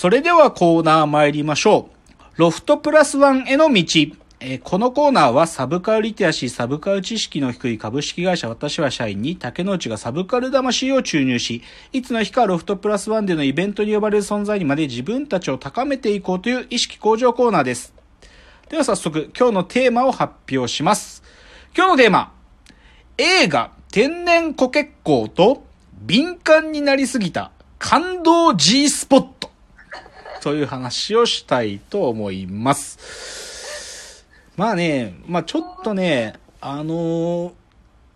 それではコーナー参りましょう。ロフトプラスワンへの道。えーこのコーナーはサブカルリテラシー、サブカル知識の低い株式会社私は社員に竹之内がサブカル魂を注入し、いつの日かロフトプラスワンでのイベントに呼ばれる存在にまで自分たちを高めていこうという意識向上コーナーです。では早速、今日のテーマを発表します。今日のテーマ。映画天然コケッコと敏感になりすぎた感動 G スポットという話をしたいと思います。まあね、まあちょっとね、あのー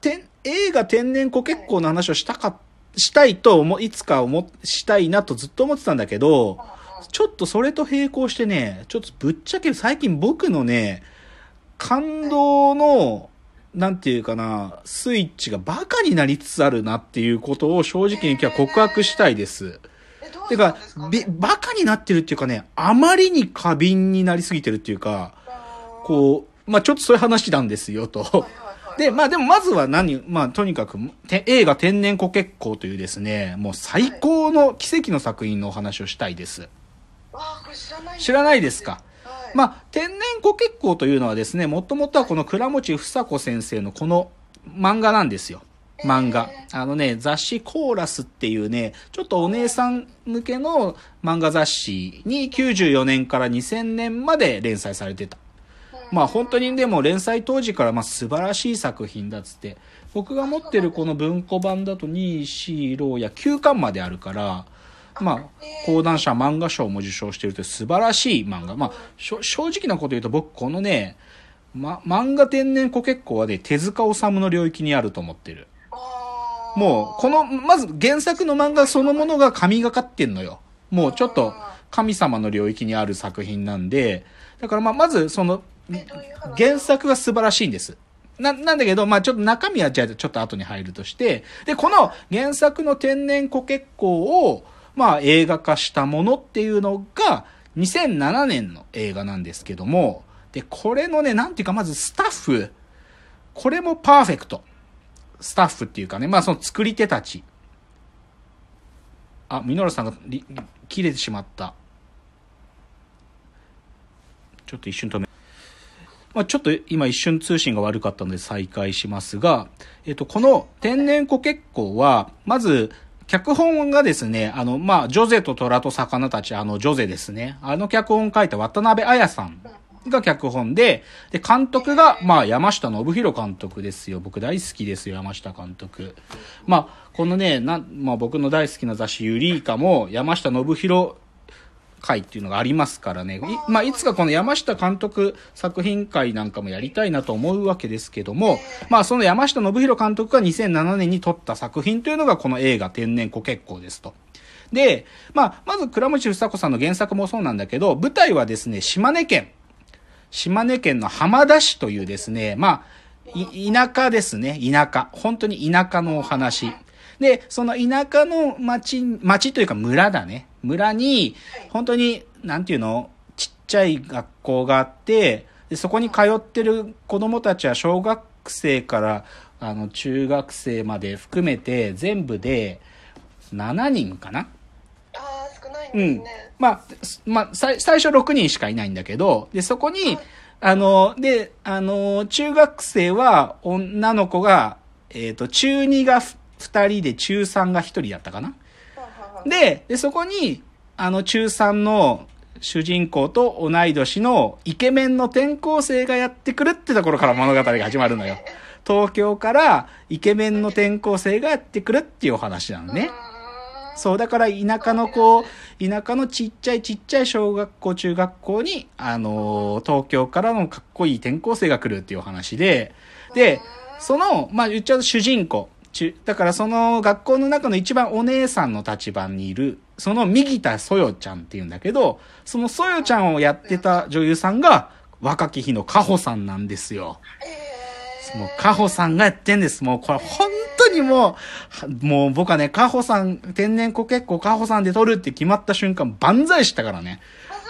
て映画天然コケッコーの話をしたか、したいと思、いつか思、したいなとずっと思ってたんだけど、ちょっとそれと並行してね、ちょっとぶっちゃけ最近僕のね、感動の、なんていうかな、スイッチがバカになりつつあるなっていうことを正直に今日は告白したいです。てかバカになってるっていうかね、あまりに過敏になりすぎてるっていうか、こう、まあちょっとそういう話なんですよと。はいはいはいで、まあでもまずは何、まあとにかく、て映画天然コケッコーというですね、もう最高の奇跡の作品のお話をしたいです。あーこれ知らない知らないですか？はいまあ、天然コケッコーというのはですね、もともとはこの倉持房子先生のこの漫画なんですよ。漫画。あのね、雑誌コーラスっていうね、ちょっとお姉さん向けの漫画雑誌に94年から2000年まで連載されてた。まあ本当にでも連載当時からまあ素晴らしい作品だっつって、僕が持ってるこの文庫版だと2、4、6や9巻まであるから、まあ、講談社漫画賞も受賞してるという素晴らしい漫画。まあ、正直なこと言うと僕このね、ま、漫画天然コケッコはね、手塚治虫の領域にあると思ってる。もう、この、まず原作の漫画そのものが神がかってんのよ。もうちょっと神様の領域にある作品なんで、だからまあ、まずその、原作が素晴らしいんです。な、なんだけど、まあちょっと中身はじゃあちょっと後に入るとして、で、この原作の天然コケッコを、まあ映画化したものっていうのが、2007年の映画なんですけども、で、これのね、なんていうか、まずスタッフ、これもパーフェクト。スタッフっていうかね、まあその作り手たち。あ、ミノルさんが切れてしまった。ちょっと一瞬止め。まあ、ちょっと今一瞬通信が悪かったので再開しますが、えっと、この天然コケッコは、まず、脚本がですね、あの、まあ、ジョゼと虎と魚たち、あの、ジョゼですね。あの脚本を書いた渡辺彩さんが脚本で、で、監督が、まあ、山下信弘監督ですよ。僕大好きですよ、山下監督。まあ、このね、な、まあ、僕の大好きな雑誌ユリイカも、山下信弘会っていうのがありますからね。いまあ、いつかこの山下監督作品会なんかもやりたいなと思うわけですけども、まあ、その山下信弘監督が2007年に撮った作品というのがこの映画天然コケッコーですと。で、まあ、まず倉持房子さんの原作もそうなんだけど、舞台はですね、島根県。島根県の浜田市というですね、まあ、い田舎ですね、田舎。本当に田舎のお話。で、その田舎の町、町というか村だね。村に、本当に、なんていうのちっちゃい学校があって、でそこに通ってる子供たちは小学生から、あの、中学生まで含めて、全部で7人かな？うん。まあ、すまあ、最最初6人しかいないんだけど、で、そこに、あの、で、あの、中学生は女の子が、えっ、と、中2が2人で中3が1人だったかな？で、で、そこに、あの、中3の主人公と同い年のイケメンの転校生がやってくるってところから物語が始まるのよ。東京からイケメンの転校生がやってくるっていうお話なのね。そう、だから田舎の子、田舎のちっちゃいちっちゃい小学校、中学校に、あの東京からのかっこいい転校生が来るっていうお話で、で、その、まあ言っちゃうと主人公、ちだからその学校の中の一番お姉さんの立場にいる、その右田そよちゃんっていうんだけど、そのそよちゃんをやってた女優さんが、若き日のカホさんなんですよ。えーもう、カホさんがやってんです。もう、これ本当にもう、もう僕はね、カホさん、天然子結構カホさんで撮るって決まった瞬間、万歳したからね。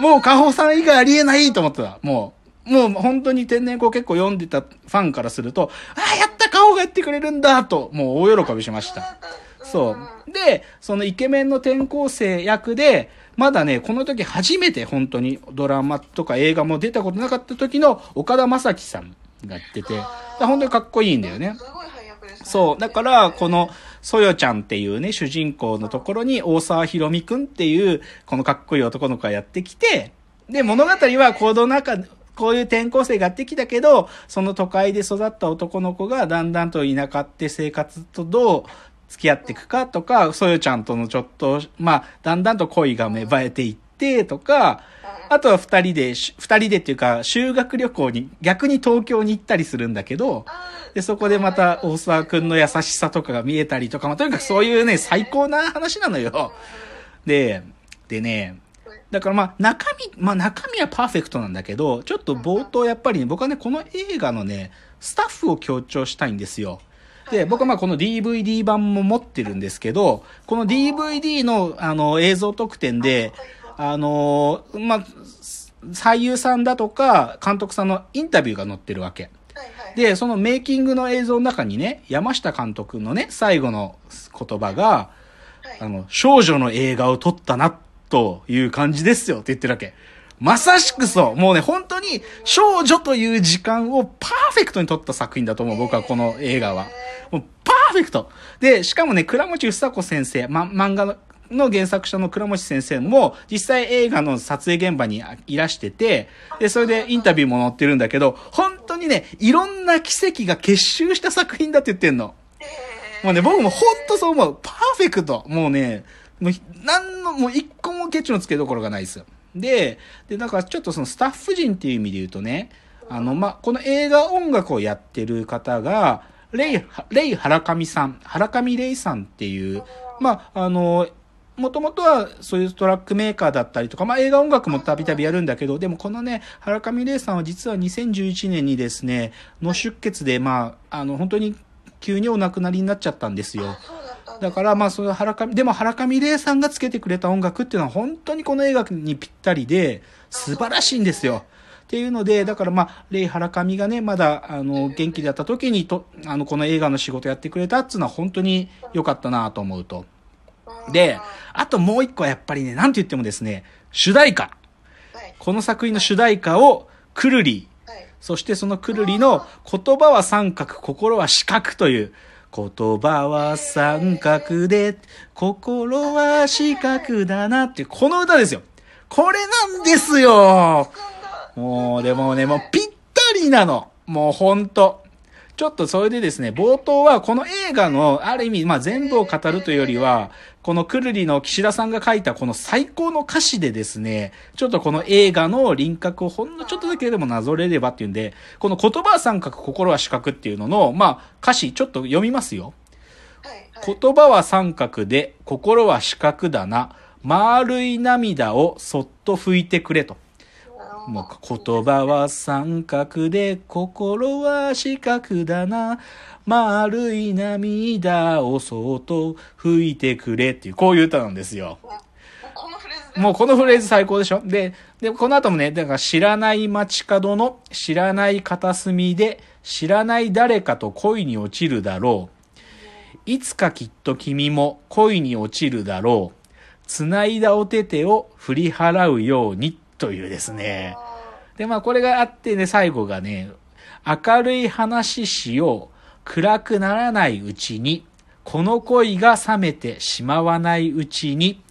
もうカホさん以外ありえないと思ってた。もう、もう本当に天然子結構読んでたファンからすると、ああ、やったカホがやってくれるんだと、もう大喜びしました。そう。で、そのイケメンの転校生役で、まだね、この時初めて本当にドラマとか映画も出たことなかった時の岡田将生さんがやってて、本当にかっこいいんだよね。すごい配役ですね。そう。だから、この、そよちゃんっていうね、主人公のところに、大沢ひろみくんっていう、このかっこいい男の子がやってきて、で、物語は、この中、こういう転校生がやってきたけど、その都会で育った男の子が、だんだんと田舎って生活とどう付き合っていくかとか、そよちゃんとのちょっと、まあ、だんだんと恋が芽生えていって、とか、あとは二人で、し二人でっていうか、修学旅行に、逆に東京に行ったりするんだけど、で、そこでまた大沢くんの優しさとかが見えたりとか、まあ、とにかくそういうね、最高な話なのよ。で、でね、だからまあ中身、まあ中身はパーフェクトなんだけど、ちょっと冒頭やっぱりね、僕はね、この映画のね、スタッフを強調したいんですよ。で、僕はまあこの DVD 版も持ってるんですけど、この DVD のあの映像特典で、あのーまあ、俳優さんだとか監督さんのインタビューが載ってるわけ。で、そのメイキングの映像の中にね、山下監督のね、最後の言葉が、はいあの、少女の映画を撮ったな、という感じですよって言ってるわけ。まさしくそう。もうね、本当に少女という時間をパーフェクトに撮った作品だと思う、僕はこの映画は。もうパーフェクト。で、しかもね、倉持房子先生、ま、漫画の、の原作者の倉持先生も実際映画の撮影現場にいらしてて、で、それでインタビューも載ってるんだけど、本当にね、いろんな奇跡が結集した作品だって言ってんの。もうね、僕も本当そう思う。パーフェクト。もうね、もう、なんの、もう一個もケチのつけどころがないですよ。で、で、だからちょっとそのスタッフ陣っていう意味で言うとね、あの、まあ、この映画音楽をやってる方が、レイ、レイ原上さん、原上レイさんっていう、まあ、あの、もともとはそういうトラックメーカーだったりとか、まあ映画音楽もたびたびやるんだけど、でもこのね、原上玲さんは実は2011年にですね、脳出血で、まあ、あの、本当に急にお亡くなりになっちゃったんですよ。だからまあその原上、でも原上玲さんがつけてくれた音楽っていうのは本当にこの映画にぴったりで、素晴らしいんですよ。っていうので、だからまあ、レイ原上がね、まだ、あの、元気だった時にと、あの、この映画の仕事やってくれたっていうのは本当に良かったなと思うと。で、あともう一個はやっぱりね、なんて言ってもですね、主題歌。はい。この作品の主題歌を、くるり、はい。そしてそのくるりの言葉は三角、心は四角という、言葉は三角で、心は四角だなっていう、この歌ですよ。これなんですよもう、でもね、もうぴったりなの。もうほんと。ちょっとそれでですね、冒頭はこの映画のある意味、まあ全部を語るというよりは、このくるりの岸田さんが書いたこの最高の歌詞でですね、ちょっとこの映画の輪郭をほんのちょっとだけでもなぞれればっていうんで、この言葉は三角、心は四角っていうのの、まあ歌詞ちょっと読みますよ。言葉は三角で、心は四角だな。丸い涙をそっと拭いてくれと。もう言葉は三角で心は四角だな丸い涙をそっと拭いてくれっていうこういう歌なんですよ。もうこのフレーズでもうこのフレーズ最高でしょ？で、で、この後もね、だから知らない街角の知らない片隅で知らない誰かと恋に落ちるだろう。いつかきっと君も恋に落ちるだろう。繋いだお手手を振り払うようにというですね。で、まあこれがあってね、最後がね、明るい話しよう。暗くならないうちに、この恋が冷めてしまわないうちに、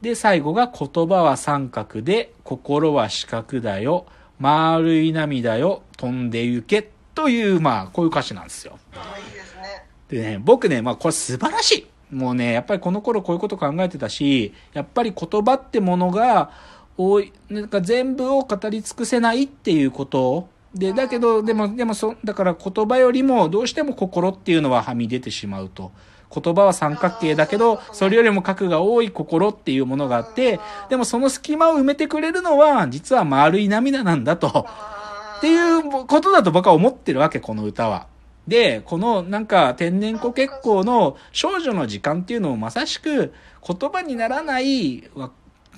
で、最後が言葉は三角で、心は四角だよ。丸い涙よ、飛んで行け。という、まあ、こういう歌詞なんですよ。でね、僕ね、まあこれ素晴らしい。もうね、やっぱりこの頃こういうこと考えてたし、やっぱり言葉ってものが多い、なんか全部を語り尽くせないっていうことで、だけど、でも、でもそ、だから言葉よりもどうしても心っていうのははみ出てしまうと。言葉は三角形だけど、それよりも核が多い心っていうものがあって、でもその隙間を埋めてくれるのは、実は丸い涙なんだと。っていうことだと僕は思ってるわけ、この歌は。で、このなんか天然子結構の少女の時間っていうのをまさしく言葉にならないわ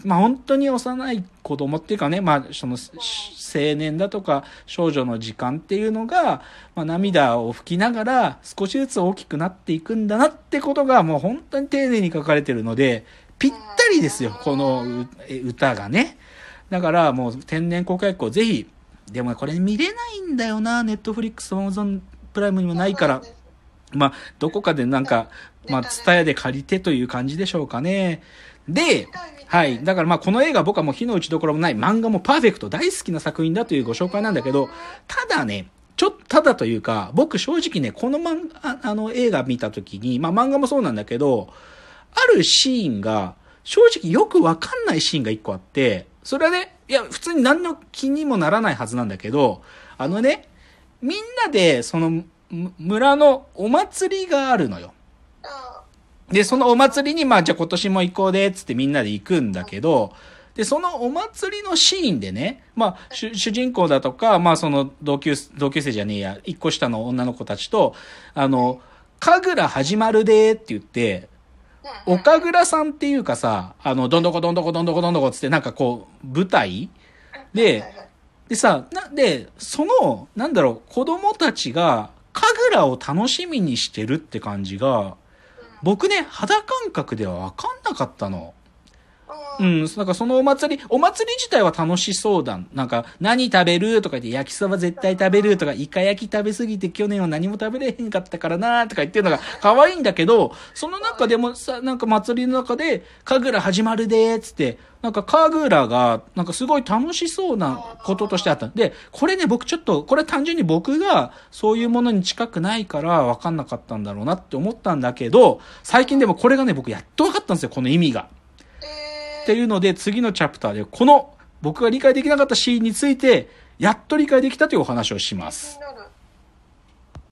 まあ本当に幼い子供っていうかね、まあその青年だとか少女の時間っていうのが、まあ涙を拭きながら少しずつ大きくなっていくんだなってことがもう本当に丁寧に書かれてるので、ぴったりですよ、この歌がね。だからもう天然公開校ぜひ、でもこれ見れないんだよな、ネットフリックス、アマゾンプライムにもないから。まあ、どこかでなんか、まあ、ツタヤで借りてという感じでしょうかね。で、はい。だからまあこの映画僕はもう火の打ちどころもない漫画もパーフェクト大好きな作品だというご紹介なんだけど、ただね、ちょっと、ただというか、僕正直ね、この漫画、あの映画見た時に、まあ漫画もそうなんだけど、あるシーンが、正直よくわかんないシーンが一個あって、それはね、いや、普通に何の気にもならないはずなんだけど、あのね、みんなで、その、村のお祭りがあるのよ。で、そのお祭りに、まあ、じゃあ今年も行こうで、つってみんなで行くんだけど、で、そのお祭りのシーンでね、まあ、主人公だとか、まあ、その同級、同級生じゃねえや、一個下の女の子たちと、あの、神楽始まるでって言って、岡倉さんっていうかさ、あの、どんどこどんどこどんどこどんどこつって、なんかこう、舞台で、でさ、な、で、その、なんだろう、子供たちが、神楽を楽しみにしてるって感じが、僕ね、肌感覚ではわかんなかったの。うん、なんかそのお祭り、お祭り自体は楽しそうだ。なんか、何食べるとか言って、焼きそば絶対食べるとか、イカ焼き食べすぎて去年は何も食べれへんかったからなとか言ってるのが可愛いんだけど、その中でもさ、なんか祭りの中で、神楽始まるでーつって、なんか神楽が、なんかすごい楽しそうなこととしてあった。で、これね、僕ちょっと、これ単純に僕がそういうものに近くないから分かんなかったんだろうなって思ったんだけど、最近でもこれがね、僕やっと分かったんですよ、この意味が。っていうので、次のチャプターで、この僕が理解できなかったシーンについて、やっと理解できたというお話をします。